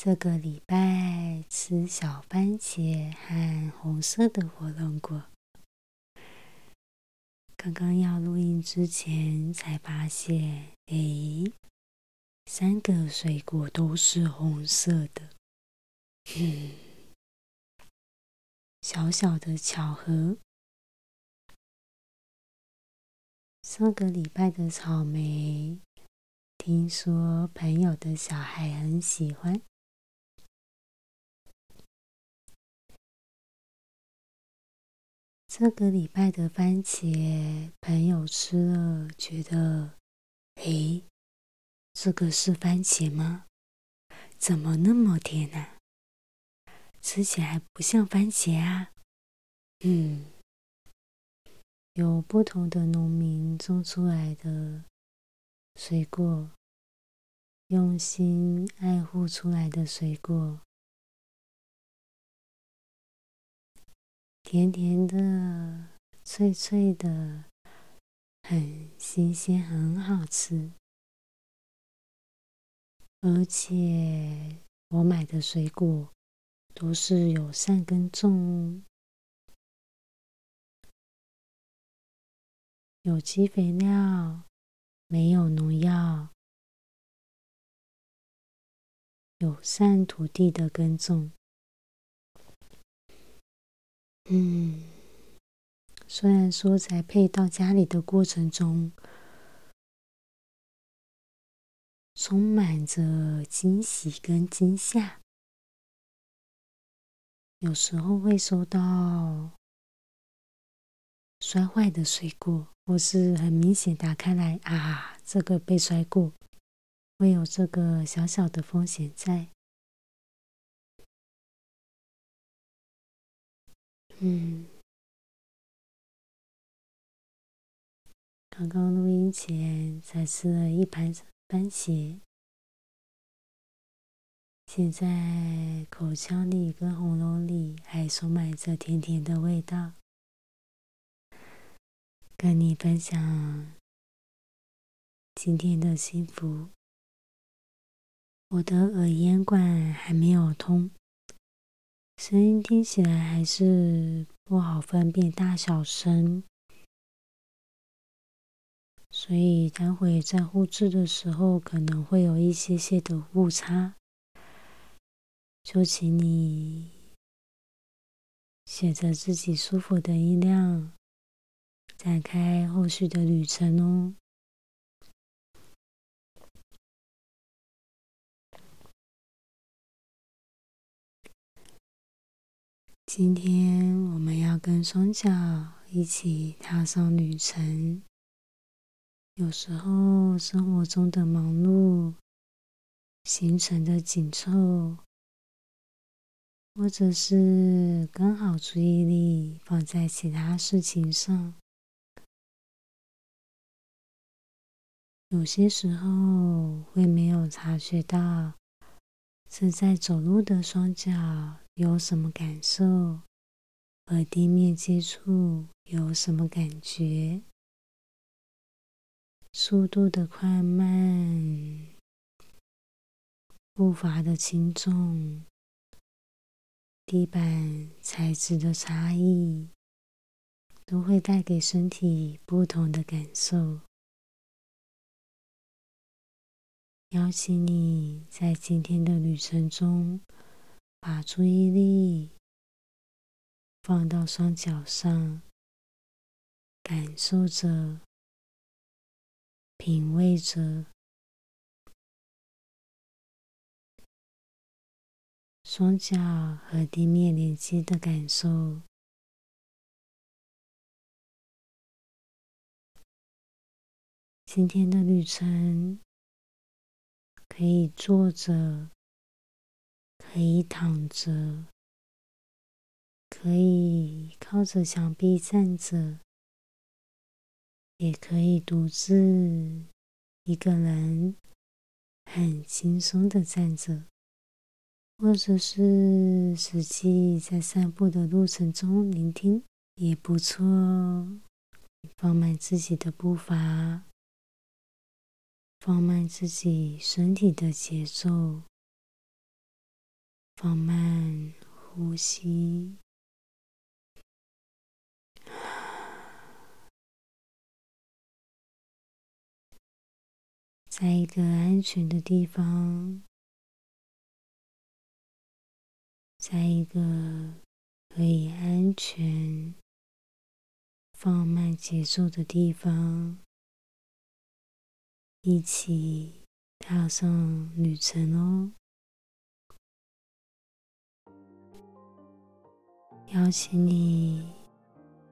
这个礼拜吃小番茄和红色的火龙果。刚刚要录音之前才发现，诶，三个水果都是红色的。嗯，小小的巧合。上个礼拜的草莓。听说朋友的小孩很喜欢。这个礼拜的番茄，朋友吃了觉得，诶，这个是番茄吗？怎么那么甜呢？吃起来不像番茄啊。嗯，有不同的农民种出来的水果。用心爱护出来的水果，甜甜的、脆脆的，很新鲜，很好吃。而且我买的水果都是友善耕种，有机肥料，没有农药。友善土地的耕种，嗯，虽然说在配到家里的过程中，充满着惊喜跟惊吓，有时候会收到摔坏的水果，或是很明显打开来啊，这个被摔过。会有这个小小的风险在。嗯，刚刚录音前才吃了一盘番茄，现在口腔里跟喉咙里还充满着甜甜的味道，跟你分享今天的幸福。我的耳咽管还没有通，声音听起来还是不好分辨大小声，所以待会在录制的时候可能会有一些些的误差，就请你选择自己舒服的音量，展开后续的旅程哦。今天我们要跟双脚一起踏上旅程。有时候生活中的忙碌、行程的紧凑，或者是刚好注意力放在其他事情上，有些时候会没有察觉到正在走路的双脚。有什么感受？和地面接触有什么感觉？速度的快慢，步伐的轻重，地板材质的差异，都会带给身体不同的感受。邀请你在今天的旅程中。把注意力放到双脚上，感受着、品味着双脚和地面连接的感受。今天的旅程可以坐着。可以躺着，可以靠着墙壁站着，也可以独自一个人很轻松的站着，或者是实际在散步的路程中聆听也不错哦。放慢自己的步伐。放慢自己身体的节奏，放慢呼吸，在一个安全的地方，在一个可以安全放慢节奏的地方。一起踏上旅程哦！邀请你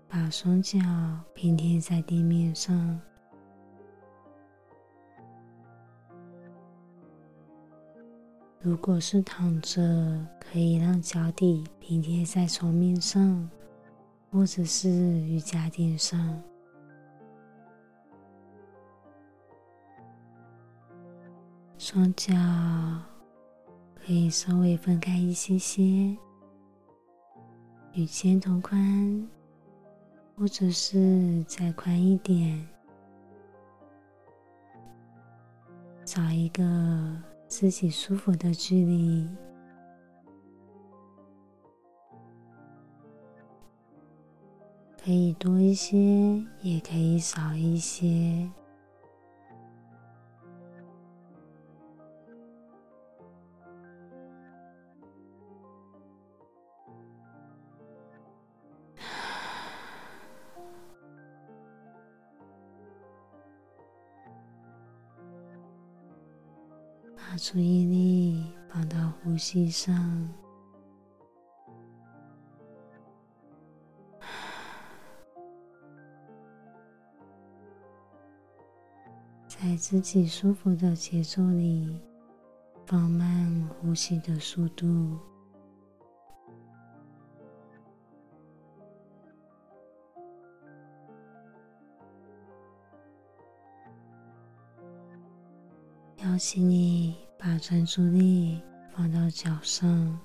把双脚平贴在地面上。如果是躺着，可以让脚底平贴在床面上，或者是瑜伽垫上。双脚可以稍微分开一些些，与肩同宽，或者是再宽一点，找一个自己舒服的距离，可以多一些，也可以少一些。把注意力放到呼吸上，在自己舒服的节奏里放慢呼吸的速度。邀请你把专注力放到脚上，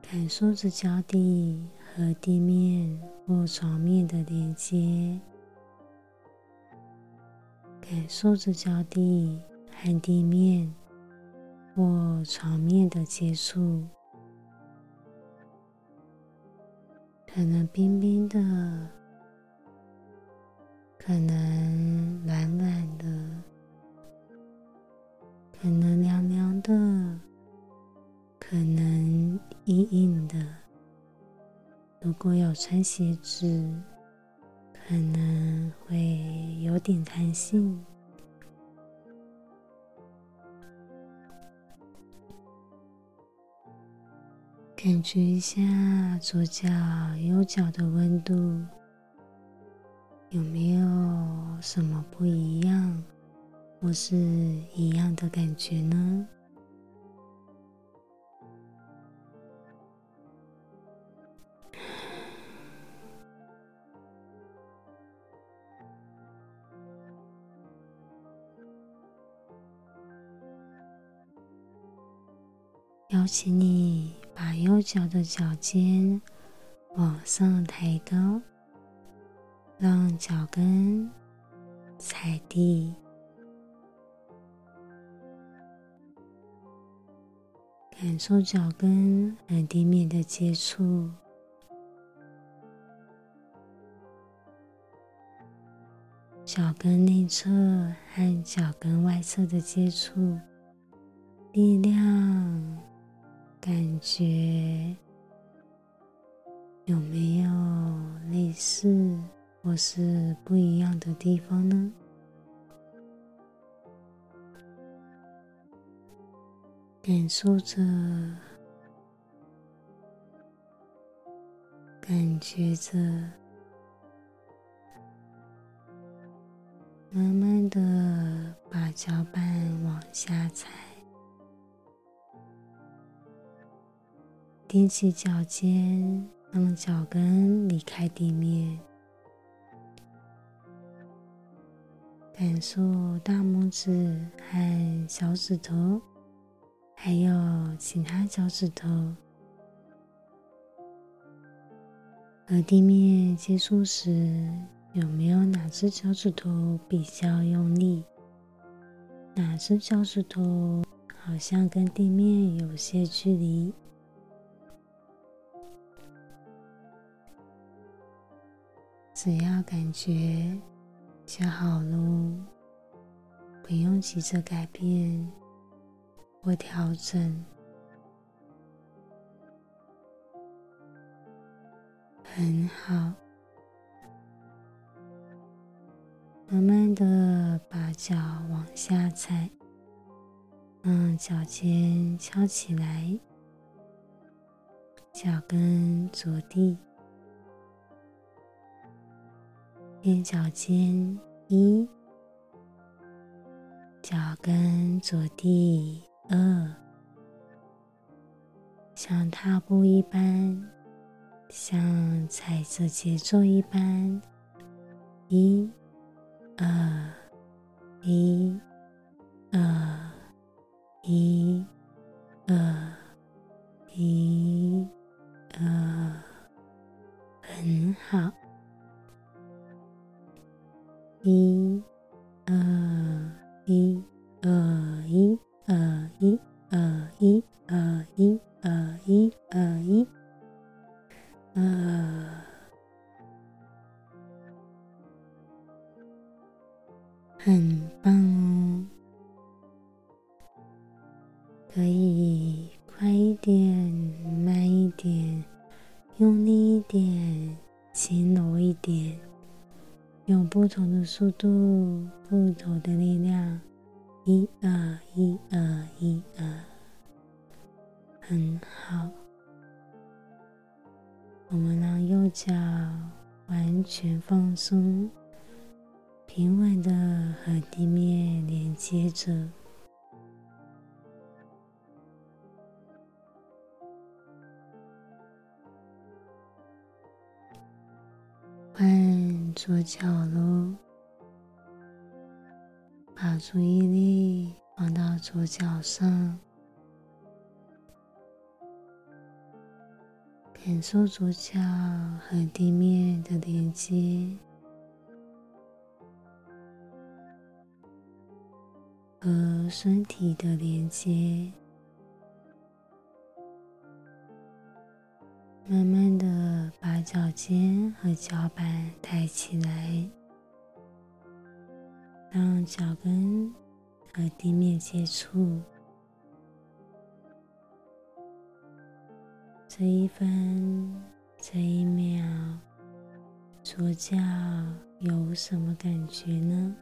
感受着脚底和地面或床面的连接，感受着脚底和地面或床面的接触，可能冰冰的，可能软软的。可能凉凉的，可能硬硬的。如果有穿鞋子，可能会有点弹性。感觉一下左脚、右脚的温度，有没有什么不一样？或是一样的感觉呢？邀请你把右脚的脚尖往上抬高，让脚跟踩地。感受脚跟和地面的接触，脚跟内侧和脚跟外侧的接触，力量感觉有没有类似或是不一样的地方呢？感受着，感觉着，慢慢的把脚板往下踩，踮起脚尖，让脚跟离开地面，感受大拇指和小指头，还有其他脚趾头和地面接触时，有没有哪只脚趾头比较用力？哪只脚趾头好像跟地面有些距离？只要感觉就好喽，不用急着改变或调整。很好，慢慢的把脚往下踩，让脚尖翘起来，脚跟着地。踮脚尖一，脚跟着地二，像踏步一般，像踩着节奏一般，一、二、一、二、一、二、一、二，很好。一、二、一、二、一、二、一、二、一、二、一、二、一、二、一、二，很棒哦！可以快一点，慢一点，用力一点，轻柔一点。用不同的速度，不同的力量，一二一二一二，很好。我们让右脚完全放松，平稳的和地面连接着。换左脚喽，把注意力放到左脚上，感受左脚和地面的连接，和身体的连接。慢慢的把脚尖和脚板抬起来，让脚跟和地面接触。这一分，这一秒，左脚有什么感觉呢？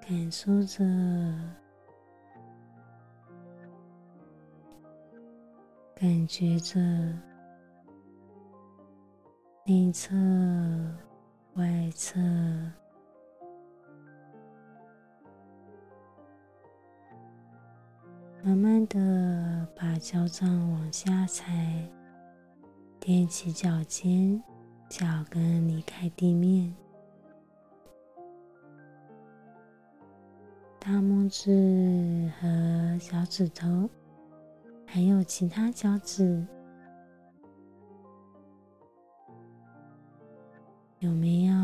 感受着，感觉着，内侧、外侧，慢慢的把脚掌往下踩，踮起脚尖，脚跟离开地面。大拇指和小指头，还有其他脚趾，有没有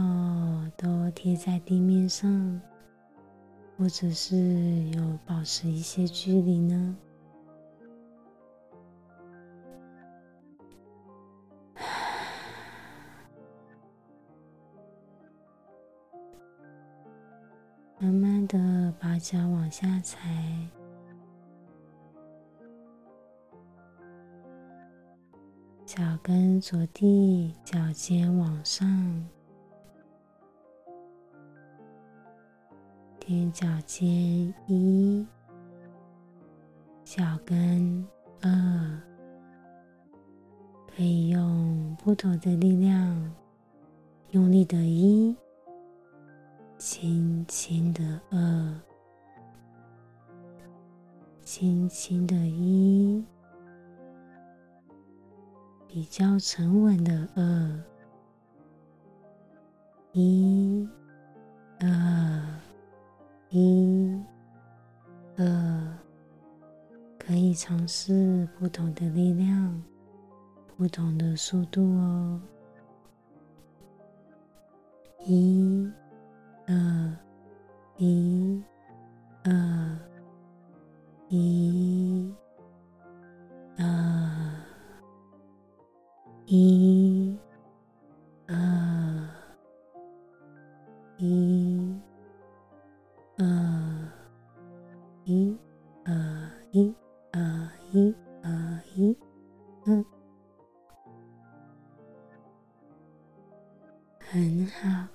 都贴在地面上，或者是有保持一些距离呢？慢慢的把脚往下踩，脚跟着地，脚尖往上，踮脚尖一，脚跟二，可以用不同的力量，用力的一。轻轻的二，轻轻的一，比较沉稳的二，一、二、一、二，可以尝试不同的力量，不同的速度哦。一、二、一、二、一、二、一、二、一、二、一、二、一、二、一、二、一、嗯，很好。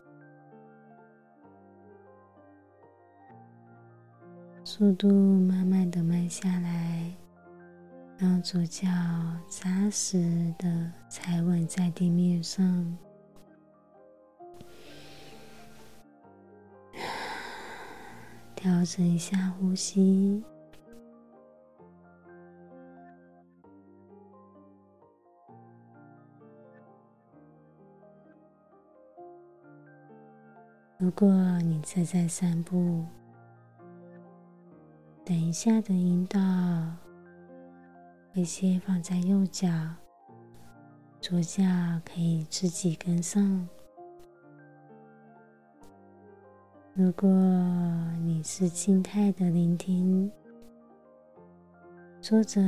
速度慢慢的慢下来，让左脚扎实的踩稳在地面上。调整一下呼吸。如果你正在散步，等一下的引导，会先放在右脚，左脚可以自己跟上。如果你是静态的聆听，坐着、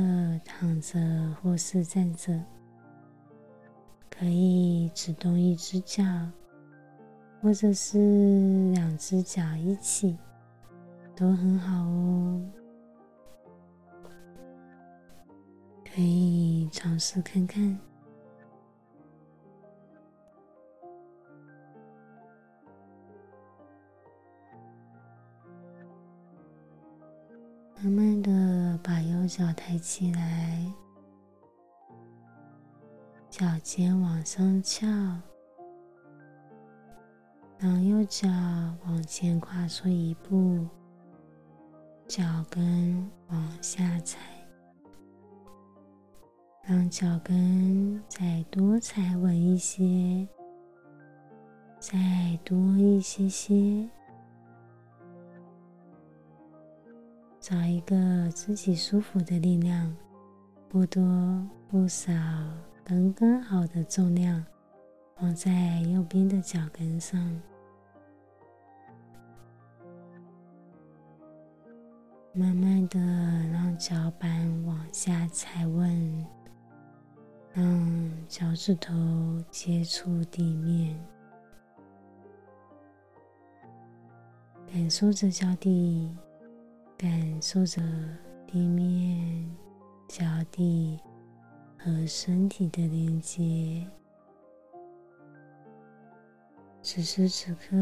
躺着或是站着，可以只动一只脚，或者是两只脚一起。都很好哦，可以尝试看看。慢慢的把右脚抬起来，脚尖往上翘，让右脚往前跨出一步。脚跟往下踩，让脚跟再多踩稳一些，再多一些些，找一个自己舒服的力量，不多不少，刚刚好的重量，放在右边的脚跟上。慢慢的让脚板往下踩稳，让脚趾头接触地面，感受着脚底，感受着地面、脚底和身体的连接。此时此刻。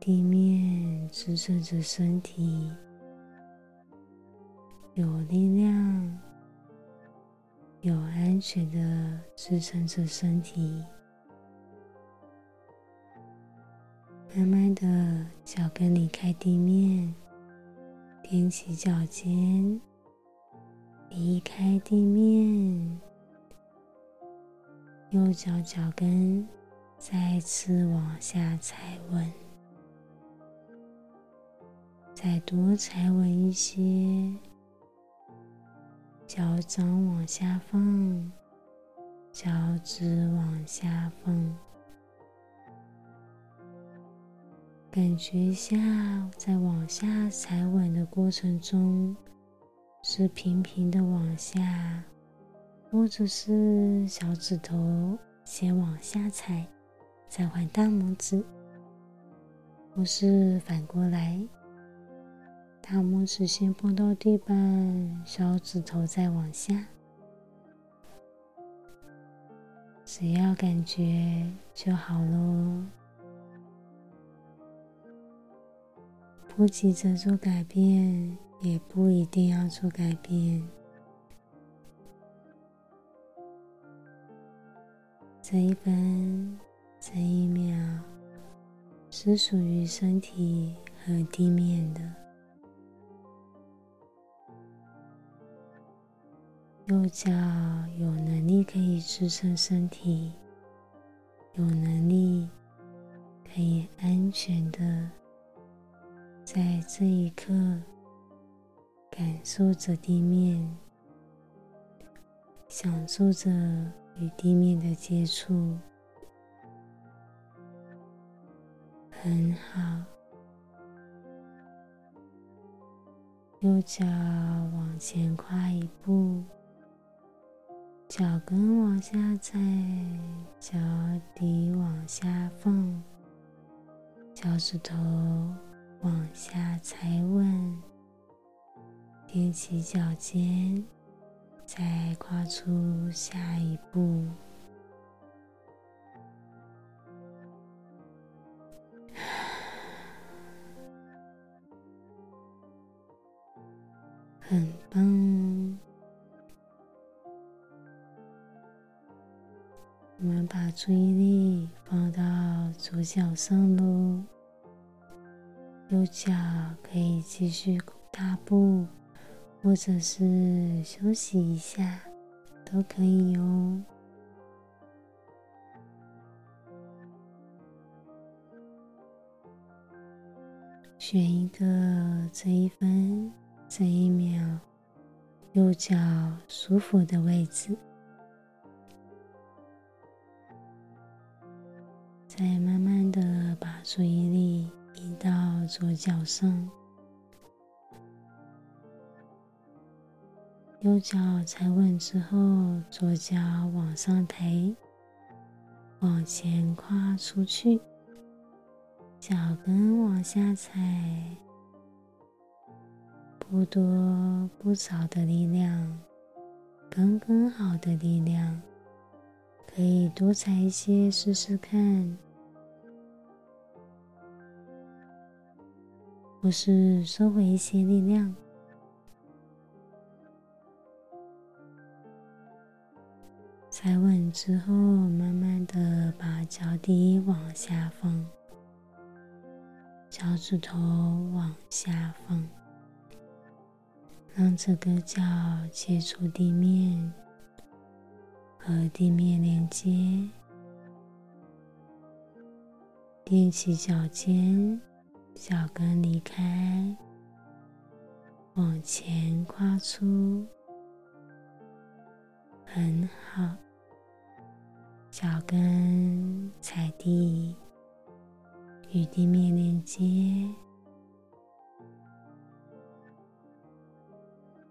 地面支撑着身体，有力量、有安全的支撑着身体。慢慢的，脚跟离开地面，踮起脚尖，离开地面，右脚脚跟再次往下踩稳。再多踩稳一些，脚掌往下放，脚趾往下放，感觉一下，在往下踩稳的过程中，是平平的往下，或者是小指头先往下踩，再换大拇指，或是反过来。大拇指先碰到地板，小指头再往下，只要感觉就好喽。不急着做改变，也不一定要做改变。这一分，这一秒，是属于身体和地面的。右脚有能力可以支撑身体，有能力可以安全的在这一刻感受着地面，享受着与地面的接触。很好，右脚往前跨一步，脚跟往下踩，脚底往下放，脚趾头往下踩稳，踮起脚尖，再跨出下一步。注意力放到左脚上喽，右脚可以继续踏步，或者是休息一下，都可以哦。选一个这一分。这一秒，右脚舒服的位置，再慢慢的把注意力移到左脚上，右脚踩稳之后，左脚往上抬，往前跨出去，脚跟往下踩。不多不少的力量，刚刚好的力量，可以多踩一些试试看，或是收回一些力量。踩稳之后，慢慢的把脚底往下放，脚趾头往下放。让这个脚接触地面，和地面连接，踮起脚尖，脚跟离开，往前跨出，很好，脚跟踩地，与地面连接。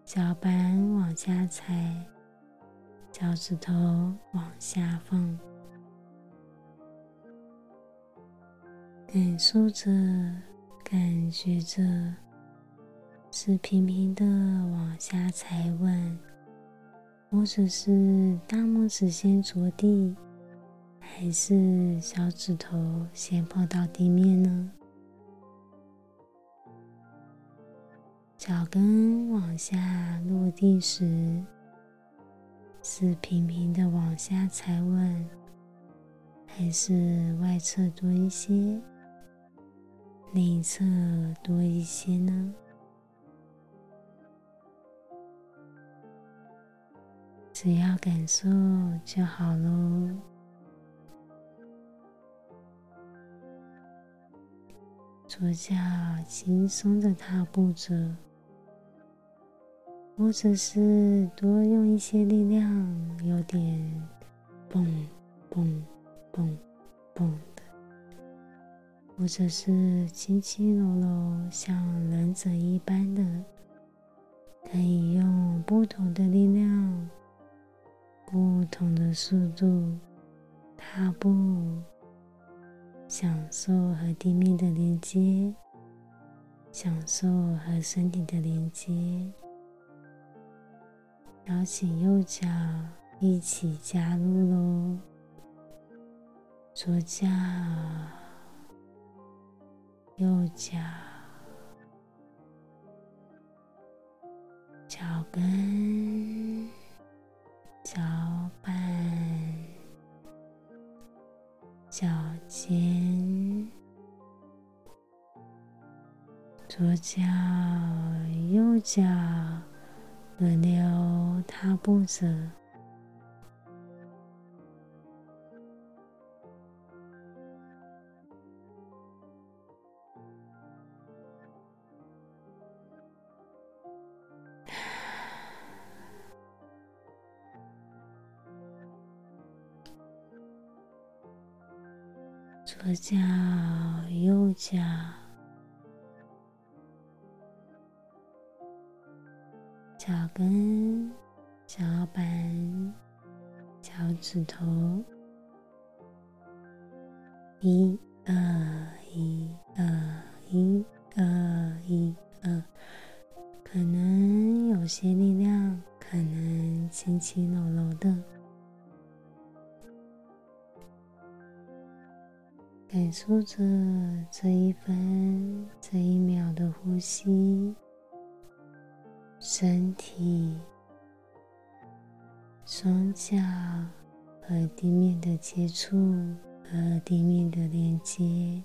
脚板往下踩，脚趾头往下放，感受着、感觉着，是平平的往下踩稳，或者是大拇指先着地，还是小指头先碰到地面呢？脚跟往下落地时，是平平的往下踩稳，还是外侧多一些，内侧多一些呢？只要感受就好喽。左脚轻松的踏步着。或者是多用一些力量，有点蹦蹦蹦蹦；或者是轻轻柔柔，像忍者一般的，可以用不同的力量、不同的速度踏步，享受和地面的连接，享受和身体的连接。邀请右脚一起加入喽，左脚、右脚脚跟脚板脚尖左脚右脚轮流踏步着脚、右脚、脚跟、脚板、脚趾头，一二一二一二一二，可能有些力量，可能轻轻柔柔的。感受着这一分这一秒的呼吸，身体、双脚和地面的接触和地面的连接。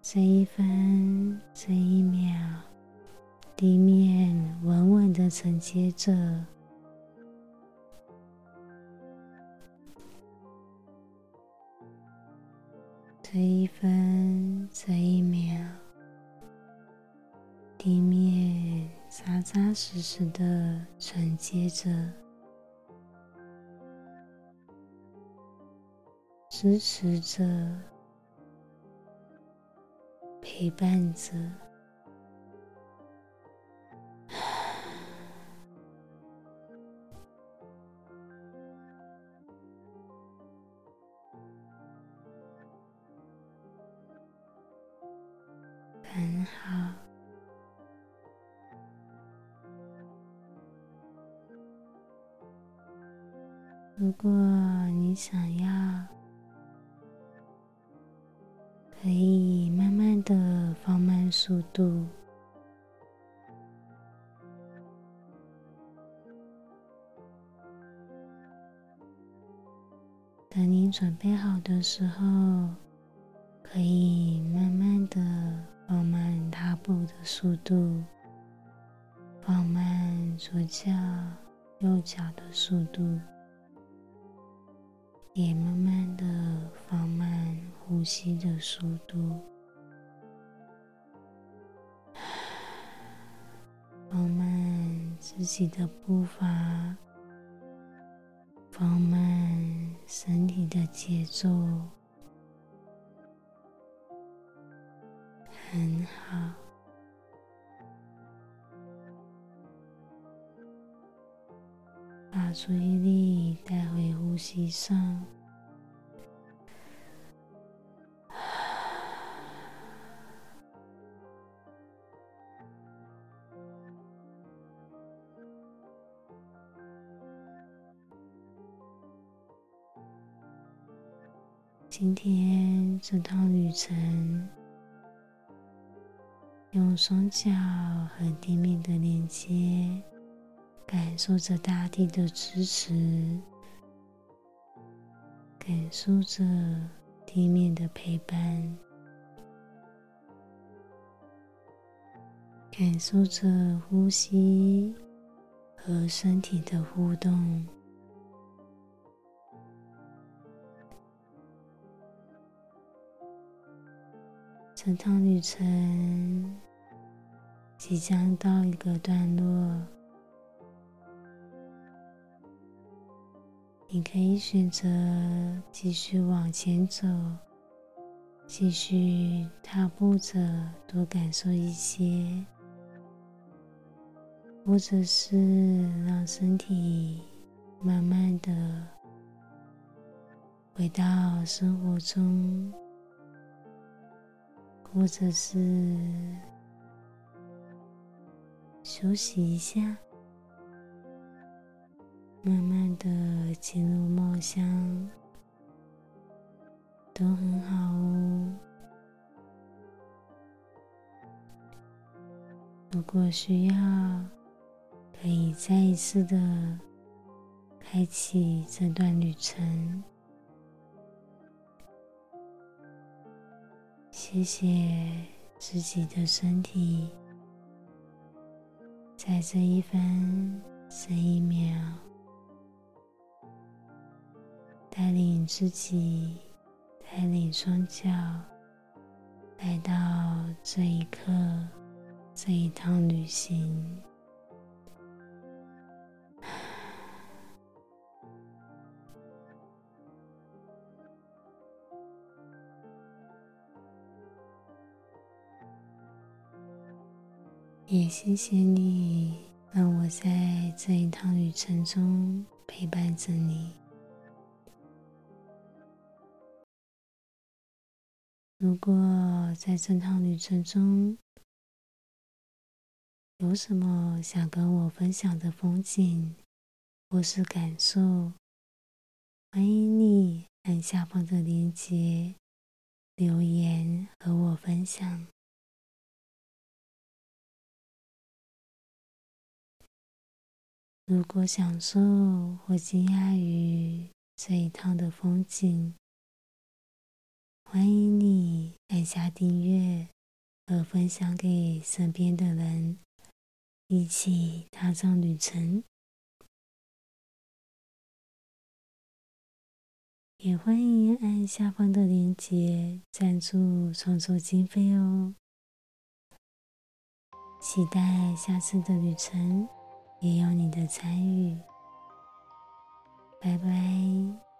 这一分这一秒，地面稳稳的承接着。这一分，这一秒，地面扎扎实实的承接着，支持着，陪伴着。很好。如果你想要，可以慢慢的放慢速度。等你准备好的时候，可以慢慢的。步的速度，放慢左脚、右脚的速度，也慢慢的放慢呼吸的速度，放慢自己的步伐，放慢身体的节奏。很好，注意力带回呼吸上。今天这趟旅程。用双脚和地面的连接，感受着大地的支持，感受着地面的陪伴，感受着呼吸和身体的互动。这趟旅程。即将到一个段落，你可以选择继续往前走，继续踏步着多感受一些，或者是让身体慢慢的回到生活中，或者是。休息一下，慢慢的进入梦乡，都很好哦。如果需要，可以再一次的开启这段旅程。谢谢自己的身体，在这一分这一秒，带领自己，带领双脚，来到这一刻，这一趟旅行。也谢谢你，让我在这一趟旅程中陪伴着你。如果在这趟旅程中有什么想跟我分享的风景或是感受，欢迎你按下方的链接留言和我分享。如果享受或惊讶于这一趟的风景，欢迎你按下订阅和分享给身边的人，一起踏上旅程。也欢迎按下方的链接赞助创作经费哦。期待下次的旅程。也有你的参与，拜拜。